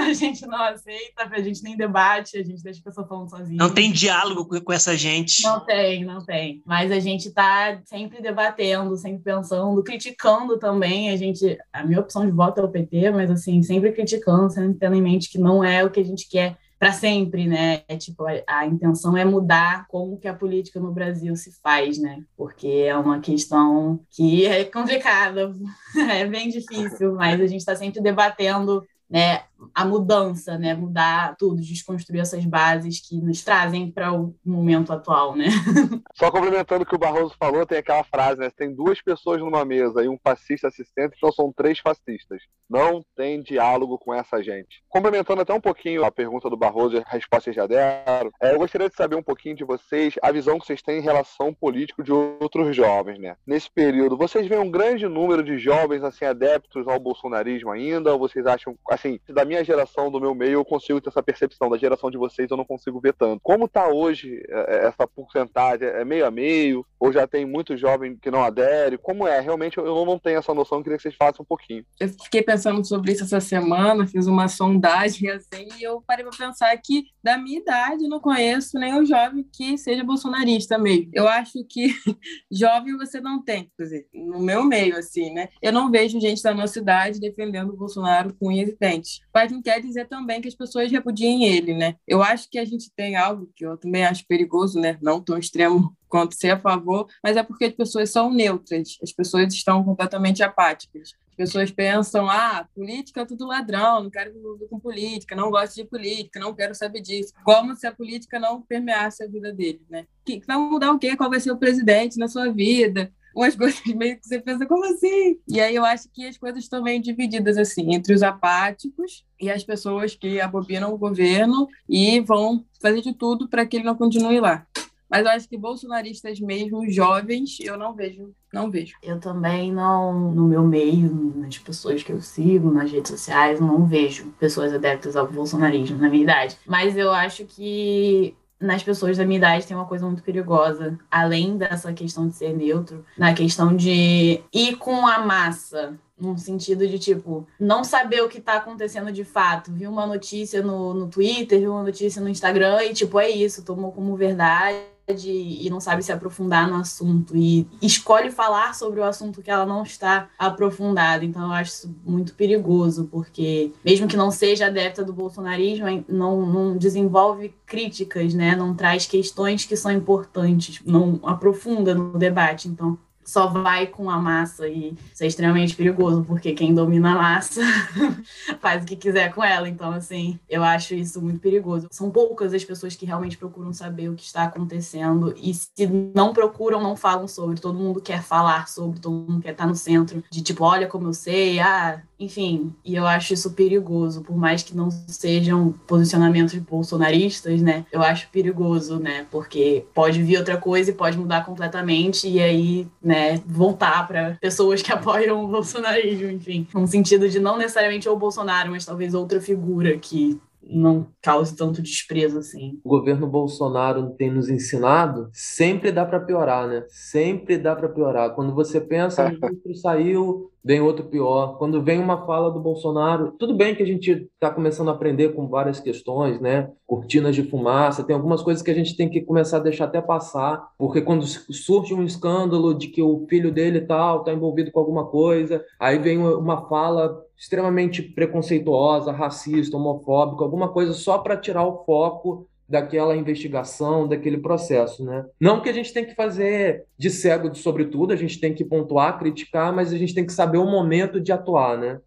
a gente não aceita, a gente nem debate, a gente deixa a pessoa falando sozinha. Não tem diálogo com essa gente. Não tem, não tem. Mas a gente está sempre debatendo, sempre pensando, criticando também. A gente, a minha opção de voto é o PT, mas assim, sempre criticando, sempre tendo em mente que não é o que a gente quer para sempre, né? É, tipo, a, a, intenção é mudar como que a política no Brasil se faz, né? Porque é uma questão que é complicada, é bem difícil, mas a gente está sempre debatendo né, a mudança, né, mudar tudo, desconstruir essas bases que nos trazem para o momento atual, né? Só complementando o que o Barroso falou, tem aquela frase, né, tem duas pessoas numa mesa e um fascista assistente, então são três fascistas. Não tem diálogo com essa gente. Complementando até um pouquinho a pergunta do Barroso e a resposta já deram, é, eu gostaria de saber um pouquinho de vocês, a visão que vocês têm em relação político de outros jovens, né? Nesse período, vocês veem um grande número de jovens assim adeptos ao bolsonarismo ainda, ou vocês acham assim, da minha geração, do meu meio, eu consigo ter essa percepção. Da geração de vocês, eu não consigo ver tanto. Como está hoje é, é, essa porcentagem? É meio a meio? Ou já tem muito jovem que não adere? Como é? Realmente eu não tenho essa noção, eu queria que vocês façam um pouquinho. Eu fiquei pensando sobre isso essa semana, fiz uma sondagem assim, e eu parei para pensar que, da minha idade, eu não conheço nenhum jovem que seja bolsonarista mesmo. Eu acho que jovem você não tem, dizer, no meu meio, assim, né? Eu não vejo gente da nossa idade defendendo o Bolsonaro com unhas e dentes. Mas não quer dizer também que as pessoas repudiem ele, né? Eu acho que a gente tem algo que eu também acho perigoso, né? Não tão extremo quanto ser a favor, mas é porque as pessoas são neutras, as pessoas estão completamente apáticas. As pessoas pensam, ah, política é tudo ladrão, não quero envolver com política, não gosto de política, não quero saber disso. Como se a política não permeasse a vida deles, né? Que, vai mudar o quê? Qual vai ser o presidente na sua vida? Umas coisas meio que você pensa, como assim? E aí eu acho que as coisas estão meio divididas, assim, entre os apáticos e as pessoas que abobinam o governo e vão fazer de tudo para que ele não continue lá. Mas eu acho que bolsonaristas mesmo, jovens, eu não vejo, não vejo. Eu também não, no meu meio, nas pessoas que eu sigo, nas redes sociais, não vejo pessoas adeptas ao bolsonarismo na minha idade. Mas eu acho que nas pessoas da minha idade tem uma coisa muito perigosa, além dessa questão de ser neutro, na questão de ir com a massa, num sentido de, tipo, não saber o que tá acontecendo de fato. Viu uma notícia no, no Twitter, viu uma notícia no Instagram e, tipo, é isso, tomou como verdade e não sabe se aprofundar no assunto e escolhe falar sobre o assunto que ela não está aprofundada. Então eu acho isso muito perigoso, porque mesmo que não seja adepta do bolsonarismo, não, não desenvolve críticas, né? Não traz questões que são importantes, não aprofunda no debate. Então só vai com a massa e isso é extremamente perigoso, porque quem domina a massa faz o que quiser com ela. Então, assim, eu acho isso muito perigoso. São poucas as pessoas que realmente procuram saber o que está acontecendo e se não procuram, não falam sobre. Todo mundo quer falar sobre, todo mundo quer estar no centro de tipo, olha como eu sei, ah, enfim, e eu acho isso perigoso, por mais que não sejam posicionamentos bolsonaristas, né? Eu acho perigoso, né? Porque pode vir outra coisa e pode mudar completamente e aí, né, voltar para pessoas que apoiam o bolsonarismo, enfim, no sentido de não necessariamente o Bolsonaro, mas talvez outra figura que não cause tanto desprezo assim. O governo Bolsonaro tem nos ensinado, sempre dá para piorar, né? Sempre dá para piorar. Quando você pensa, o ministro saiu, vem outro pior. Quando vem uma fala do Bolsonaro, tudo bem que a gente está começando a aprender com várias questões, né? Cortinas de fumaça, tem algumas coisas que a gente tem que começar a deixar até passar, porque quando surge um escândalo de que o filho dele tal está envolvido com alguma coisa, aí vem uma fala extremamente preconceituosa, racista, homofóbica, alguma coisa só para tirar o foco daquela investigação, daquele processo, né? Não que a gente tem que fazer de cego de sobretudo, a gente tem que pontuar, criticar, mas a gente tem que saber o momento de atuar, né?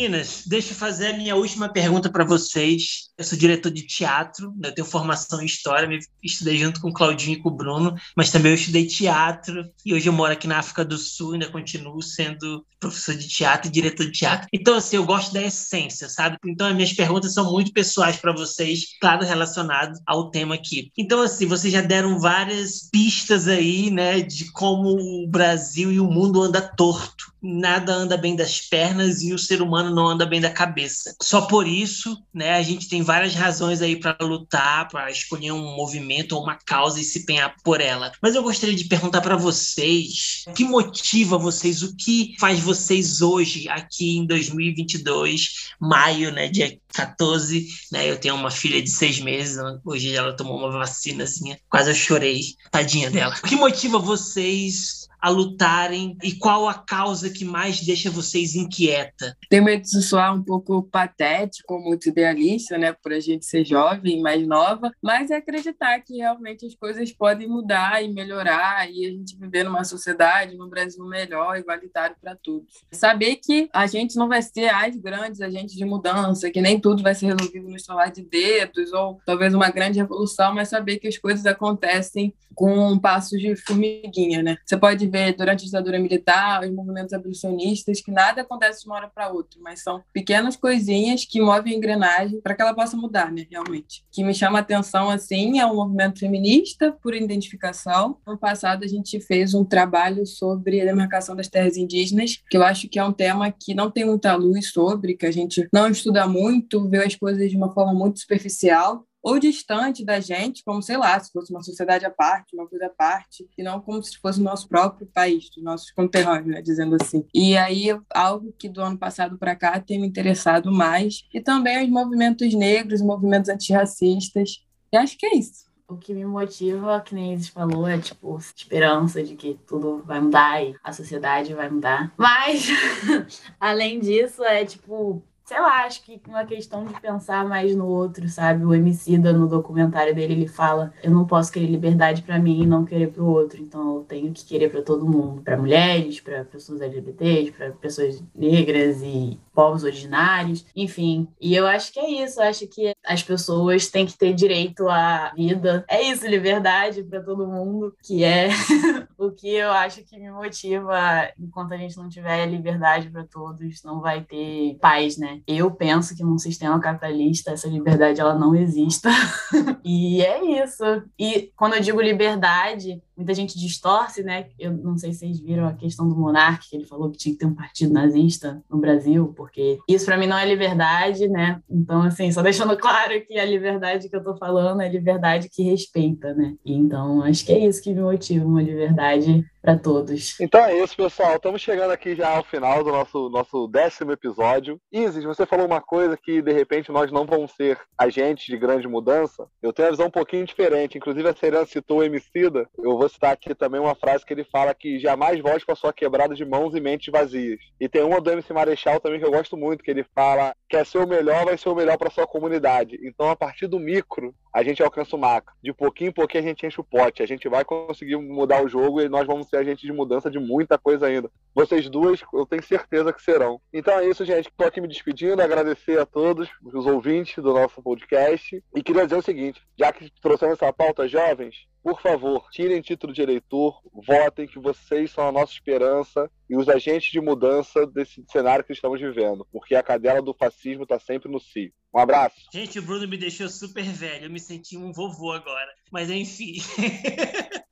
Meninas, deixa eu fazer a minha última pergunta para vocês. Eu sou diretor de teatro, né? eu tenho formação em história, estudei junto com o Claudinho e com o Bruno, mas também eu estudei teatro e hoje eu moro aqui na África do Sul, ainda continuo sendo professor de teatro e diretor de teatro. Então, assim, eu gosto da essência, sabe? Então, as minhas perguntas são muito pessoais para vocês, claro, relacionado ao tema aqui. Então, assim, vocês já deram várias pistas aí, né, de como o Brasil e o mundo anda torto. Nada anda bem das pernas e o ser humano não anda bem da cabeça. Só por isso, né, a gente tem várias razões aí para lutar, para escolher um movimento ou uma causa e se empenhar por ela. Mas eu gostaria de perguntar para vocês, o que motiva vocês, o que faz vocês hoje, aqui em 2022, maio, né, dia 14, né, eu tenho uma filha de seis meses, hoje ela tomou uma vacinazinha, quase eu chorei, tadinha dela. O que motiva vocês a lutarem e qual a causa que mais deixa vocês inquieta? Tem medo de soar um pouco patético, muito idealista, né, por a gente ser jovem, mais nova, mas é acreditar que realmente as coisas podem mudar e melhorar e a gente viver numa sociedade, num Brasil melhor, igualitário para todos. Saber que a gente não vai ser as grandes agentes de mudança, que nem tudo vai ser resolvido no estalar de dedos ou talvez uma grande revolução, mas saber que as coisas acontecem com passos de formiguinha, né? Você pode ver durante a ditadura militar, os movimentos abolicionistas, que nada acontece de uma hora para outra, mas são pequenas coisinhas que movem a engrenagem para que ela possa mudar, né? Realmente. O que me chama a atenção, assim, é o movimento feminista por identificação. No passado, a gente fez um trabalho sobre a demarcação das terras indígenas, que eu acho que é um tema que não tem muita luz sobre, que a gente não estuda muito, vê as coisas de uma forma muito superficial ou distante da gente, como, sei lá, se fosse uma sociedade à parte, uma coisa à parte, e não como se fosse o nosso próprio país, dos nossos conterrâneos, né, dizendo assim. E aí, algo que do ano passado para cá tem me interessado mais, e também os movimentos negros, movimentos antirracistas, e acho que é isso. O que me motiva, que nem eles falou, é tipo esperança de que tudo vai mudar e a sociedade vai mudar. Mas além disso, é tipo sei lá, acho que uma questão de pensar mais no outro, sabe? O Emicida, no documentário dele, ele fala: eu não posso querer liberdade para mim e não querer para o outro, então eu tenho que querer para todo mundo, para mulheres, para pessoas LGBTs, para pessoas negras e povos originários, enfim. E eu acho que é isso, eu acho que as pessoas têm que ter direito à vida. É isso, liberdade para todo mundo, que é o que eu acho que me motiva. Enquanto a gente não tiver liberdade para todos, não vai ter paz, né? Eu penso que num sistema capitalista essa liberdade ela não exista. e é isso. E quando eu digo liberdade, muita gente distorce, né? Eu não sei se vocês viram a questão do monarca, que ele falou que tinha que ter um partido nazista no Brasil, porque isso para mim não é liberdade, né? Então, assim, só deixando claro que a liberdade que eu tô falando é liberdade que respeita, né? E então, acho que é isso que me motiva, uma liberdade para todos. Então é isso, pessoal. Estamos chegando aqui já ao final do nosso, nosso décimo episódio. Isis, você falou uma coisa que de repente nós não vamos ser agentes de grande mudança. Eu tenho a visão um pouquinho diferente. Inclusive a Serena citou o Emicida. Eu vou citar aqui também uma frase que ele fala que jamais volte para sua quebrada de mãos e mentes vazias. E tem uma do MC Marechal também que eu gosto muito, que ele fala quer ser o melhor, vai ser o melhor para sua comunidade. Então a partir do micro, a gente alcança o macro. De pouquinho em pouquinho a gente enche o pote. A gente vai conseguir mudar o jogo e nós vamos ser agentes de mudança de muita coisa ainda. Vocês duas, eu tenho certeza que serão. Então é isso, gente. Estou aqui me despedindo, agradecer a todos os ouvintes do nosso podcast. E queria dizer o seguinte: já que trouxemos essa pauta, jovens, por favor, tirem título de eleitor, votem, que vocês são a nossa esperança e os agentes de mudança desse cenário que estamos vivendo, porque a cadela do fascismo está sempre no cio. Um abraço. Gente, o Bruno me deixou super velho, eu me senti um vovô agora. Mas enfim.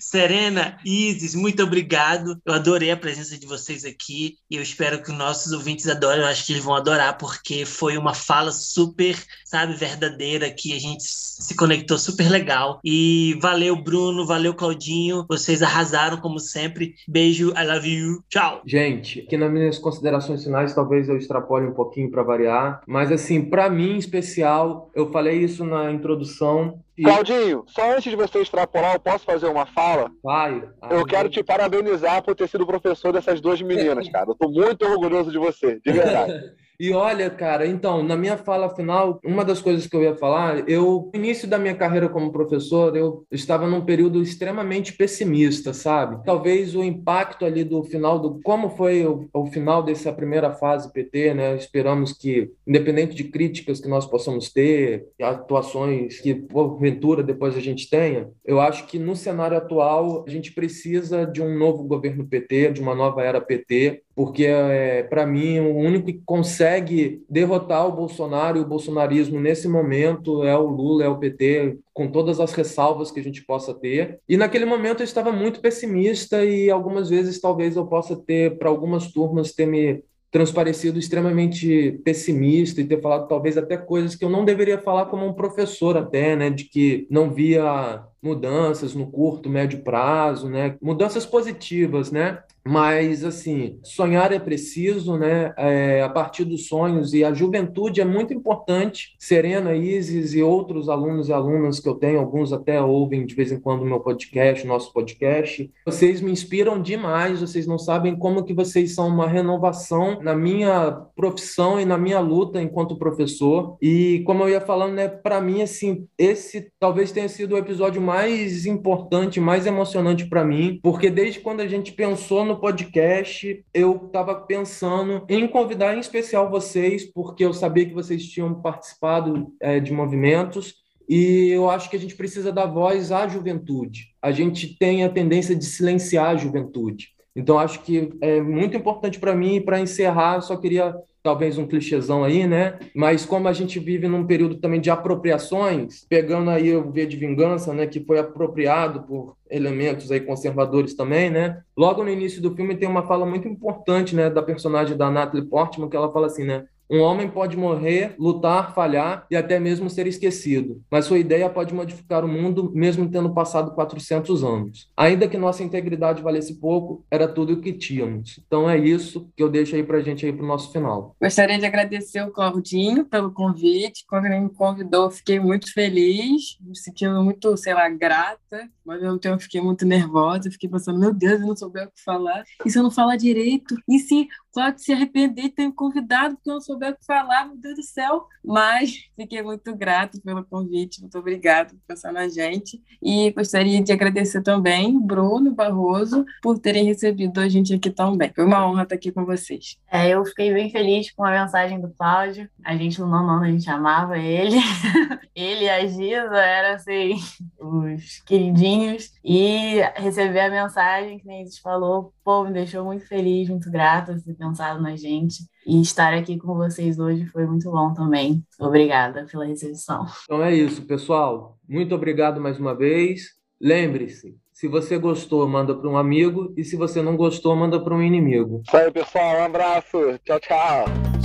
Serena, Isis, muito obrigado. Eu adorei a presença de vocês aqui e eu espero que os nossos ouvintes adorem. Eu acho que eles vão adorar porque foi uma fala super, sabe, verdadeira que a gente se conectou super legal. E valeu, Bruno, valeu, Claudinho. Vocês arrasaram como sempre. Beijo, I love you. Tchau. Gente, aqui nas minhas considerações finais, talvez eu extrapole um pouquinho para variar, mas assim, para mim em especial, eu falei isso na introdução, Claudinho, só antes de você extrapolar, eu posso fazer uma fala? Vai. Eu quero te parabenizar por ter sido professor dessas duas meninas, cara. Eu tô muito orgulhoso de você, de verdade. E olha, cara, então, na minha fala final, uma das coisas que eu ia falar, eu, no início da minha carreira como professor, eu estava num período extremamente pessimista, sabe? Talvez o impacto ali do final, do como foi o, o final dessa primeira fase PT, né? Esperamos que, independente de críticas que nós possamos ter, atuações que, porventura, depois a gente tenha, eu acho que no cenário atual, a gente precisa de um novo governo PT, de uma nova era PT, porque, é, para mim, o único que consegue derrotar o Bolsonaro e o bolsonarismo nesse momento é o Lula, é o PT, com todas as ressalvas que a gente possa ter. E naquele momento eu estava muito pessimista e algumas vezes talvez eu possa ter, para algumas turmas, ter me transparecido extremamente pessimista e ter falado talvez até coisas que eu não deveria falar como um professor até, né, de que não via mudanças no curto, médio prazo, né, mudanças positivas, né, mas, assim, sonhar é preciso, né? É, a partir dos sonhos, e a juventude é muito importante. Serena, Isis e outros alunos e alunas que eu tenho, alguns até ouvem de vez em quando o meu podcast, nosso podcast. Vocês me inspiram demais, vocês não sabem como que vocês são uma renovação na minha profissão e na minha luta enquanto professor. E, como eu ia falando, né, para mim, assim, esse talvez tenha sido o episódio mais importante, mais emocionante para mim, porque desde quando a gente pensou no podcast, eu estava pensando em convidar em especial vocês, porque eu sabia que vocês tinham participado é, de movimentos e eu acho que a gente precisa dar voz à juventude. A gente tem a tendência de silenciar a juventude. Então, acho que é muito importante para mim. E para encerrar, só queria talvez um clichêzão aí, né? Mas como a gente vive num período também de apropriações, pegando aí o V de Vingança, né, que foi apropriado por elementos aí conservadores também, né? Logo no início do filme tem uma fala muito importante, né, da personagem da Natalie Portman, que ela fala assim, né? Um homem pode morrer, lutar, falhar e até mesmo ser esquecido, mas sua ideia pode modificar o mundo mesmo tendo passado 400 anos. Ainda que nossa integridade valesse pouco, era tudo o que tínhamos. Então é isso que eu deixo aí pra gente aí pro nosso final. Gostaria de agradecer o Claudinho pelo convite. Quando ele me convidou, fiquei muito feliz, me sentindo muito, sei lá, grata, mas ao mesmo tempo fiquei muito nervosa, fiquei pensando, meu Deus, eu não souber o que falar. E se eu não falar direito? E se que se arrepender de ter me convidado, porque eu não souber o que falar, meu Deus do céu. Mas fiquei muito grato pelo convite, muito obrigado por pensar na gente. E gostaria de agradecer também Bruno Barroso por terem recebido a gente aqui tão bem. Foi uma honra estar aqui com vocês. É, eu fiquei bem feliz com a mensagem do Cláudio. A gente no nono a gente amava ele. ele e a Giza eram assim, os queridinhos. E receber a mensagem que a falou, pô, me deixou muito feliz, muito grata ter pensado na gente. E estar aqui com vocês hoje foi muito bom também. Obrigada pela recepção. Então é isso, pessoal. Muito obrigado mais uma vez. Lembre-se, se você gostou, manda para um amigo. E se você não gostou, manda para um inimigo. Isso aí, pessoal. Um abraço. Tchau, tchau.